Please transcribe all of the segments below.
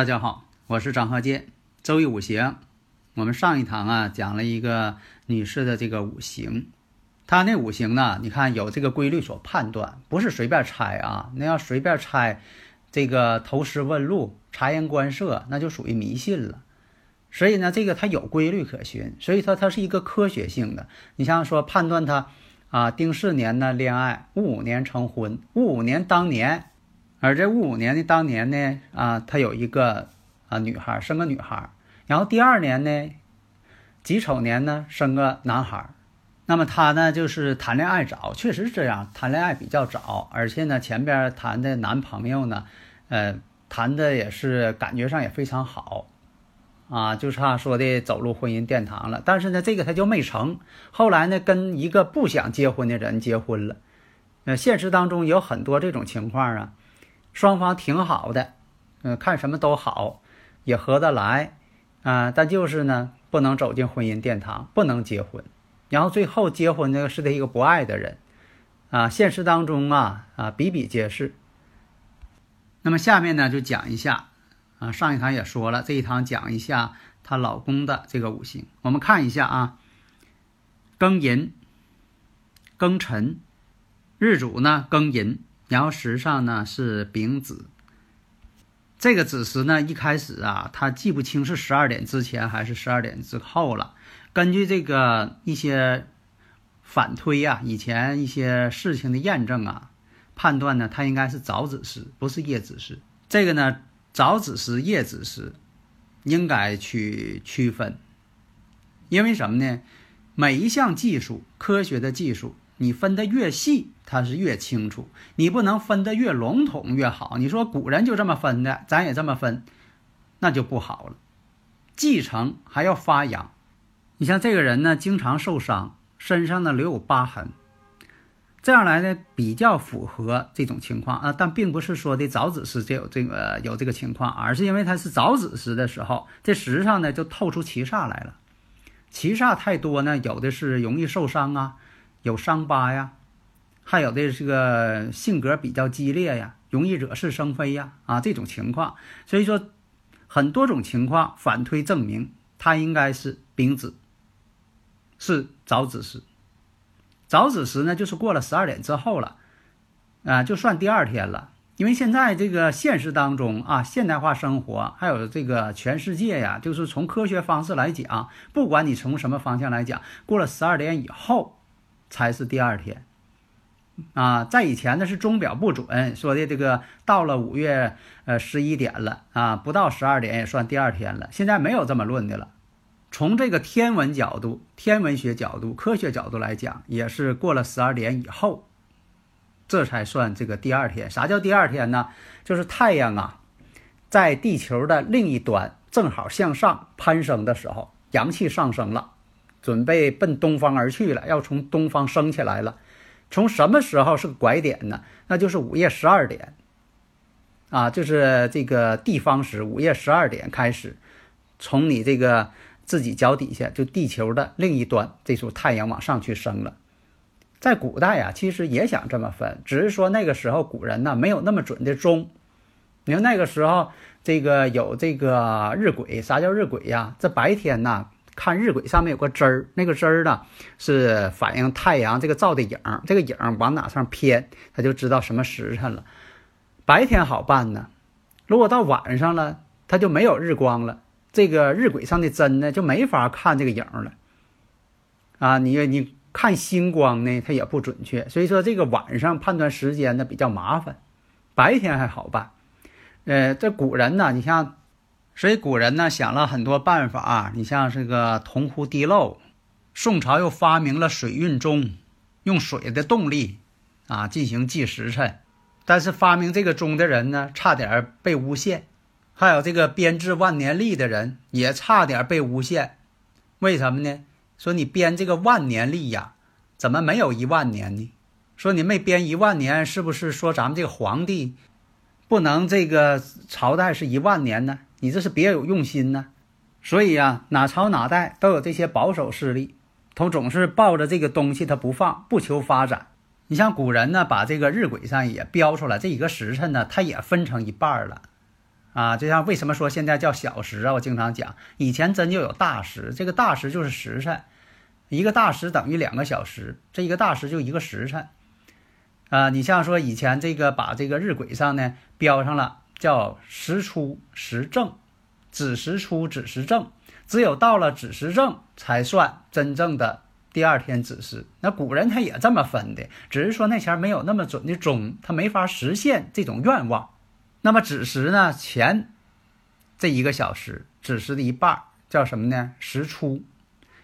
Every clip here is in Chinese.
大家好，我是张鹤剑。周易五行，我们上一堂啊讲了一个女士的这个五行，她那五行呢，你看有这个规律所判断，不是随便猜啊。那要随便猜，这个投石问路、察言观色，那就属于迷信了。所以呢，这个它有规律可循，所以说它是一个科学性的。你像说判断她啊，丁巳年呢恋爱，戊午年成婚，戊午年当年。而这戊五年的当年呢，啊，他有一个啊女孩生个女孩，然后第二年呢，己丑年呢生个男孩，那么他呢就是谈恋爱早，确实是这样，谈恋爱比较早，而且呢前边谈的男朋友呢，呃，谈的也是感觉上也非常好，啊，就差说的走入婚姻殿堂了，但是呢这个他就没成，后来呢跟一个不想结婚的人结婚了，呃，现实当中有很多这种情况啊。双方挺好的，嗯，看什么都好，也合得来，啊，但就是呢，不能走进婚姻殿堂，不能结婚，然后最后结婚那个是他一个不爱的人，啊，现实当中啊啊比比皆是。那么下面呢就讲一下，啊，上一堂也说了，这一堂讲一下她老公的这个五行，我们看一下啊，庚寅，庚辰，日主呢庚寅。然后时上呢是丙子，这个子时呢一开始啊，他记不清是十二点之前还是十二点之后了。根据这个一些反推呀，以前一些事情的验证啊，判断呢，它应该是早子时，不是夜子时。这个呢，早子时、夜子时，应该去区分，因为什么呢？每一项技术，科学的技术。你分得越细，它是越清楚；你不能分得越笼统越好。你说古人就这么分的，咱也这么分，那就不好了。继承还要发扬。你像这个人呢，经常受伤，身上呢留有疤痕，这样来呢比较符合这种情况啊。但并不是说的早子时就有这个有这个情况，而是因为他是早子时的时候，这时上呢就透出七煞来了。七煞太多呢，有的是容易受伤啊。有伤疤呀，还有的这个性格比较激烈呀，容易惹是生非呀，啊，这种情况，所以说很多种情况反推证明他应该是丙子，是早子时。早子时呢，就是过了十二点之后了，啊，就算第二天了。因为现在这个现实当中啊，现代化生活还有这个全世界呀，就是从科学方式来讲，不管你从什么方向来讲，过了十二点以后。才是第二天，啊，在以前呢是钟表不准，说的这个到了五月呃十一点了啊，不到十二点也算第二天了。现在没有这么论的了，从这个天文角度、天文学角度、科学角度来讲，也是过了十二点以后，这才算这个第二天。啥叫第二天呢？就是太阳啊，在地球的另一端正好向上攀升的时候，阳气上升了。准备奔东方而去了，要从东方升起来了。从什么时候是个拐点呢？那就是午夜十二点，啊，就是这个地方时，午夜十二点开始，从你这个自己脚底下，就地球的另一端，这时候太阳往上去升了。在古代啊，其实也想这么分，只是说那个时候古人呢没有那么准的钟。你看那个时候，这个有这个日晷，啥叫日晷呀？这白天呢？看日晷上面有个针儿，那个针儿呢是反映太阳这个照的影，这个影往哪上偏，他就知道什么时辰了。白天好办呢，如果到晚上了，他就没有日光了，这个日晷上的针呢就没法看这个影了。啊，你你看星光呢，它也不准确，所以说这个晚上判断时间呢比较麻烦，白天还好办。呃，这古人呢，你像。所以古人呢想了很多办法，你像这个铜壶滴漏，宋朝又发明了水运钟，用水的动力啊进行计时辰。但是发明这个钟的人呢，差点被诬陷；还有这个编制万年历的人也差点被诬陷。为什么呢？说你编这个万年历呀，怎么没有一万年呢？说你没编一万年，是不是说咱们这个皇帝不能这个朝代是一万年呢？你这是别有用心呢。所以呀，哪朝哪代都有这些保守势力，他总是抱着这个东西他不放，不求发展。你像古人呢，把这个日晷上也标出来，这一个时辰呢，它也分成一半了。啊，就像为什么说现在叫小时啊？我经常讲，以前真就有大时，这个大时就是时辰，一个大时等于两个小时，这一个大时就一个时辰。啊，你像说以前这个把这个日晷上呢标上了叫时出时正，子时出子时正，只有到了子时正才算真正的第二天子时。那古人他也这么分的，只是说那前没有那么准的钟，他没法实现这种愿望。那么子时呢？前这一个小时，子时的一半叫什么呢？时初，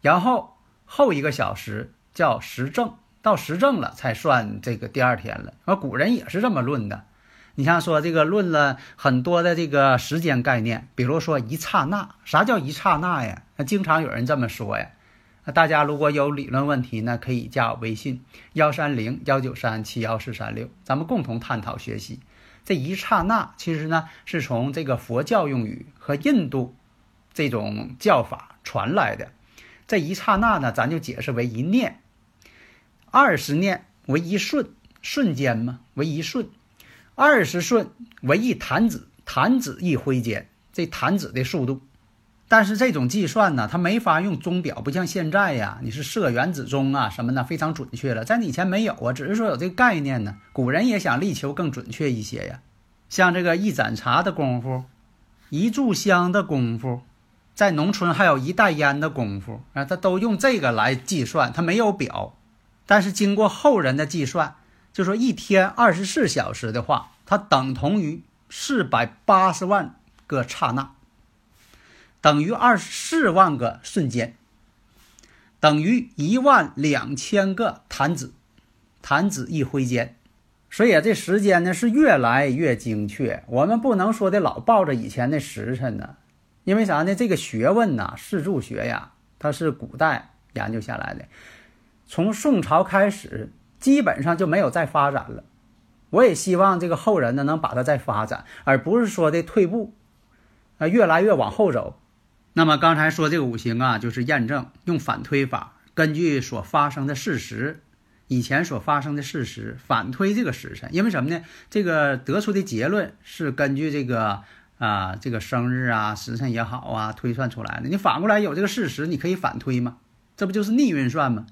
然后后一个小时叫时正，到时正了才算这个第二天了。而古人也是这么论的。你像说这个论了很多的这个时间概念，比如说一刹那，啥叫一刹那呀？那经常有人这么说呀。那大家如果有理论问题呢，可以加我微信幺三零幺九三七幺四三六，咱们共同探讨学习。这一刹那，其实呢是从这个佛教用语和印度这种教法传来的。这一刹那呢，咱就解释为一念；二十念为一瞬，瞬间嘛，为一瞬；二十瞬为一弹指，弹指一挥间，这弹指的速度。但是这种计算呢，它没法用钟表，不像现在呀，你是设原子钟啊什么的，非常准确了。在以前没有啊，只是说有这个概念呢。古人也想力求更准确一些呀，像这个一盏茶的功夫，一炷香的功夫，在农村还有一袋烟的功夫啊，他都用这个来计算，他没有表。但是经过后人的计算，就说一天二十四小时的话，它等同于四百八十万个刹那。等于二十四万个瞬间，等于一万两千个弹指，弹指一挥间，所以啊，这时间呢是越来越精确。我们不能说的老抱着以前的时辰呢，因为啥呢？这个学问呐，四柱学呀，它是古代研究下来的，从宋朝开始，基本上就没有再发展了。我也希望这个后人呢能把它再发展，而不是说的退步，啊，越来越往后走。那么刚才说这个五行啊，就是验证用反推法，根据所发生的事实，以前所发生的事实反推这个时辰。因为什么呢？这个得出的结论是根据这个啊这个生日啊时辰也好啊推算出来的。你反过来有这个事实，你可以反推吗？这不就是逆运算吗？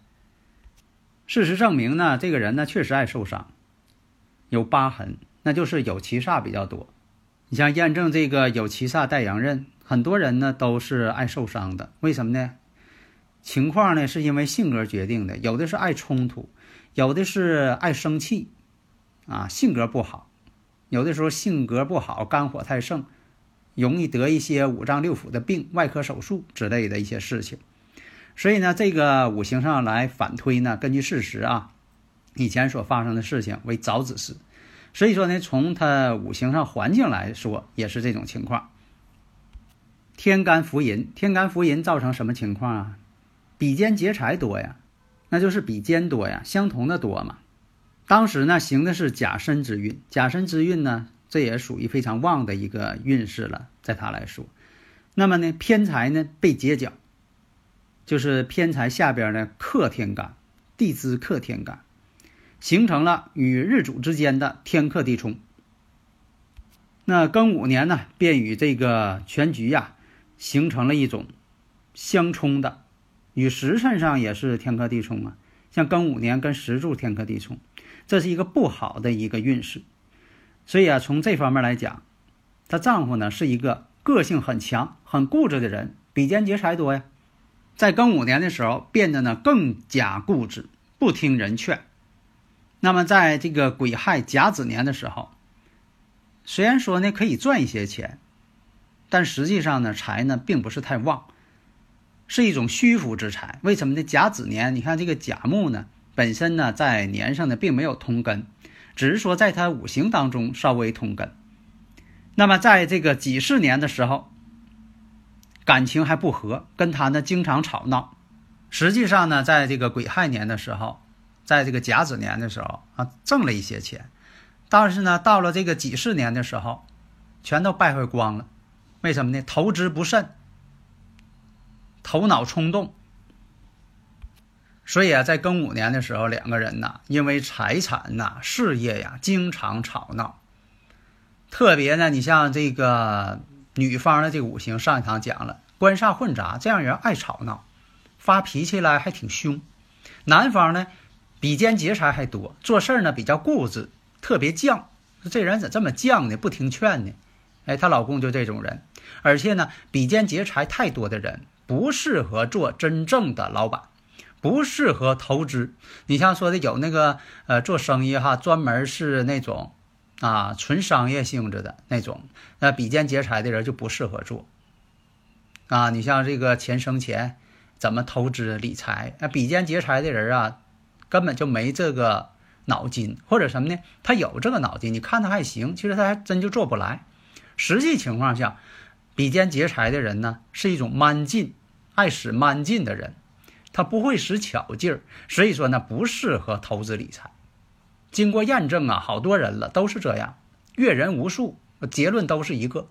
事实证明呢，这个人呢确实爱受伤，有疤痕，那就是有七煞比较多。你像验证这个有七煞带阳刃。很多人呢都是爱受伤的，为什么呢？情况呢是因为性格决定的，有的是爱冲突，有的是爱生气，啊，性格不好，有的时候性格不好，肝火太盛，容易得一些五脏六腑的病、外科手术之类的一些事情。所以呢，这个五行上来反推呢，根据事实啊，以前所发生的事情为早子时，所以说呢，从他五行上环境来说，也是这种情况。天干伏银，天干伏银造成什么情况啊？比肩劫财多呀，那就是比肩多呀，相同的多嘛。当时呢，行的是甲申之运，甲申之运呢，这也属于非常旺的一个运势了，在他来说。那么呢，偏财呢被劫角，就是偏财下边呢克天干，地支克天干，形成了与日主之间的天克地冲。那庚午年呢，便与这个全局呀。形成了一种相冲的，与时辰上也是天克地冲啊。像庚午年跟时柱天克地冲，这是一个不好的一个运势。所以啊，从这方面来讲，她丈夫呢是一个个性很强、很固执的人，比肩劫财多呀。在庚午年的时候，变得呢更加固执，不听人劝。那么在这个癸亥甲子年的时候，虽然说呢可以赚一些钱。但实际上呢，财呢并不是太旺，是一种虚浮之财。为什么呢？甲子年，你看这个甲木呢，本身呢在年上呢并没有通根，只是说在它五行当中稍微通根。那么在这个己巳年的时候，感情还不和，跟他呢经常吵闹。实际上呢，在这个癸亥年的时候，在这个甲子年的时候啊，挣了一些钱，但是呢，到了这个己巳年的时候，全都败坏光了。为什么呢？投资不慎，头脑冲动。所以啊，在庚午年的时候，两个人呢，因为财产呐、事业呀，经常吵闹。特别呢，你像这个女方的这个五行，上一堂讲了，官煞混杂，这样人爱吵闹，发脾气来还挺凶。男方呢，比肩劫财还多，做事呢比较固执，特别犟。这人咋这么犟呢？不听劝呢？哎，她老公就这种人，而且呢，比肩劫财太多的人，不适合做真正的老板，不适合投资。你像说的有那个呃做生意哈，专门是那种啊纯商业性质的那种，那比肩劫财的人就不适合做。啊，你像这个钱生钱，怎么投资理财？那比肩劫财的人啊，根本就没这个脑筋，或者什么呢？他有这个脑筋，你看他还行，其实他还真就做不来。实际情况下，比肩劫财的人呢，是一种蛮劲，爱使蛮劲的人，他不会使巧劲儿，所以说呢，不适合投资理财。经过验证啊，好多人了都是这样，阅人无数，结论都是一个。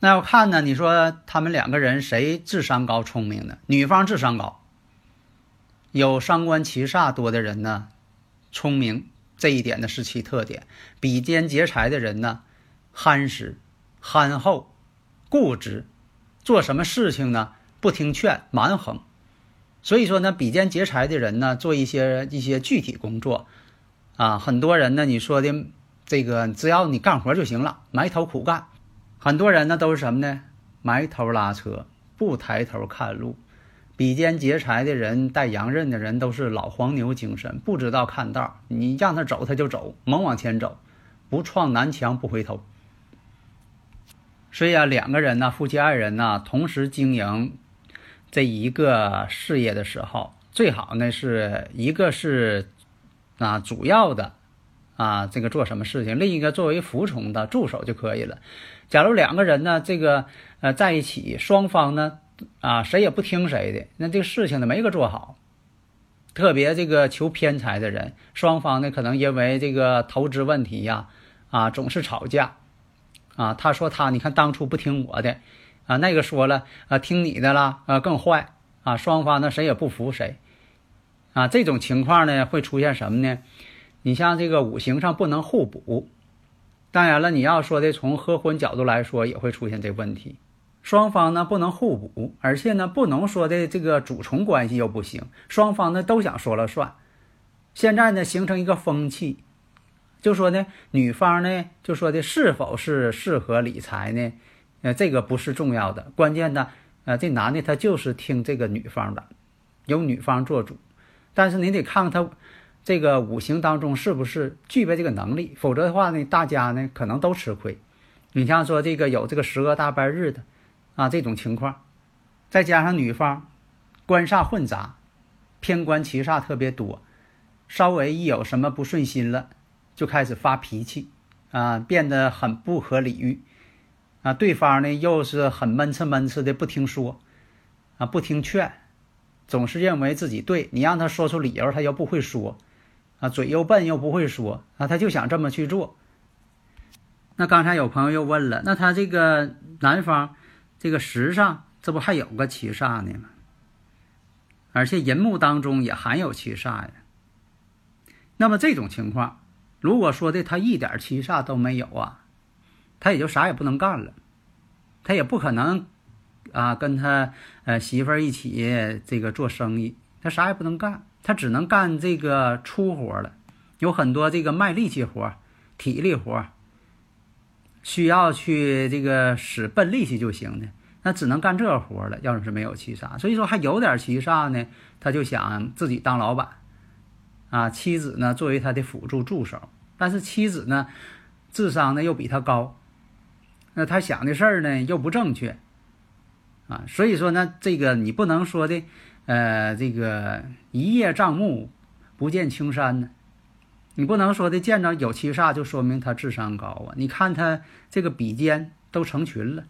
那要看呢，你说他们两个人谁智商高、聪明呢？女方智商高，有伤官七煞多的人呢，聪明这一点呢是其特点。比肩劫财的人呢？憨实、憨厚、固执，做什么事情呢？不听劝、蛮横。所以说呢，比肩劫财的人呢，做一些一些具体工作，啊，很多人呢，你说的这个，只要你干活就行了，埋头苦干。很多人呢都是什么呢？埋头拉车，不抬头看路。比肩劫财的人，带阳刃的人，都是老黄牛精神，不知道看道。你让他走，他就走，猛往前走，不撞南墙不回头。所以啊，两个人呢，夫妻二人呢，同时经营这一个事业的时候，最好呢是一个是啊主要的啊这个做什么事情，另一个作为服从的助手就可以了。假如两个人呢，这个呃在一起，双方呢啊谁也不听谁的，那这个事情呢没个做好。特别这个求偏财的人，双方呢可能因为这个投资问题呀啊总是吵架。啊，他说他，你看当初不听我的，啊，那个说了，啊，听你的了，啊，更坏，啊，双方呢谁也不服谁，啊，这种情况呢会出现什么呢？你像这个五行上不能互补，当然了，你要说的从合婚角度来说也会出现这问题，双方呢不能互补，而且呢不能说的这个主从关系又不行，双方呢都想说了算，现在呢形成一个风气。就说呢，女方呢就说的是否是适合理财呢？呃，这个不是重要的，关键呢，呃，这男的他就是听这个女方的，由女方做主。但是你得看看他这个五行当中是不是具备这个能力，否则的话呢，大家呢可能都吃亏。你像说这个有这个十个大半日的啊这种情况，再加上女方官煞混杂，偏官七煞特别多，稍微一有什么不顺心了。就开始发脾气，啊，变得很不合理喻，啊，对方呢又是很闷呲闷呲的不听说，啊，不听劝，总是认为自己对你让他说出理由，他又不会说，啊，嘴又笨又不会说，啊，他就想这么去做。那刚才有朋友又问了，那他这个男方这个时上这不还有个七煞呢吗？而且银木当中也含有七煞呀。那么这种情况。如果说的他一点七煞都没有啊，他也就啥也不能干了，他也不可能啊跟他呃媳妇儿一起这个做生意，他啥也不能干，他只能干这个粗活了，有很多这个卖力气活、体力活，需要去这个使笨力气就行的，那只能干这活了。要是没有七煞，所以说还有点七煞呢，他就想自己当老板。啊，妻子呢作为他的辅助助手，但是妻子呢智商呢又比他高，那他想的事儿呢又不正确，啊，所以说呢，这个你不能说的，呃，这个一叶障目，不见青山呢，你不能说的见着有七煞就说明他智商高啊。你看他这个比肩都成群了，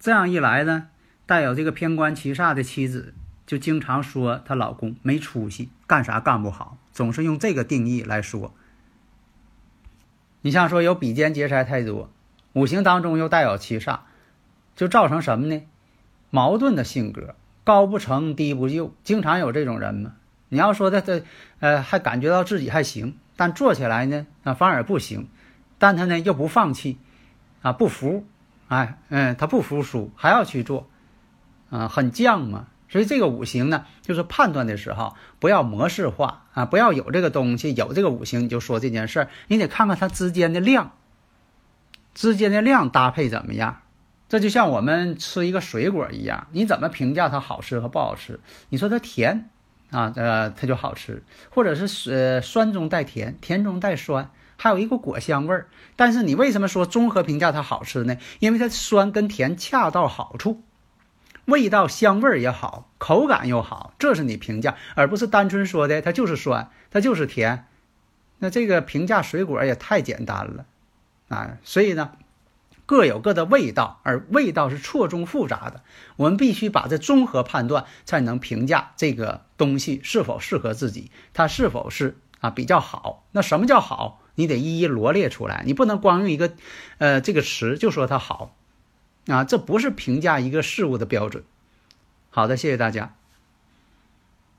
这样一来呢，带有这个偏官七煞的妻子就经常说她老公没出息，干啥干不好，总是用这个定义来说。你像说有比肩劫财太多。五行当中又带有七煞，就造成什么呢？矛盾的性格，高不成低不就，经常有这种人嘛。你要说他这，呃，还感觉到自己还行，但做起来呢，啊，反而不行。但他呢又不放弃，啊，不服，哎，嗯，他不服输，还要去做，啊，很犟嘛。所以这个五行呢，就是判断的时候不要模式化啊，不要有这个东西，有这个五行你就说这件事儿，你得看看它之间的量。之间的量搭配怎么样？这就像我们吃一个水果一样，你怎么评价它好吃和不好吃？你说它甜啊，呃，它就好吃；或者是呃酸中带甜，甜中带酸，还有一个果香味儿。但是你为什么说综合评价它好吃呢？因为它酸跟甜恰到好处，味道香味儿也好，口感又好，这是你评价，而不是单纯说的它就是酸，它就是甜。那这个评价水果也太简单了。啊，所以呢，各有各的味道，而味道是错综复杂的。我们必须把这综合判断，才能评价这个东西是否适合自己，它是否是啊比较好。那什么叫好？你得一一罗列出来，你不能光用一个呃这个词就说它好啊，这不是评价一个事物的标准。好的，谢谢大家。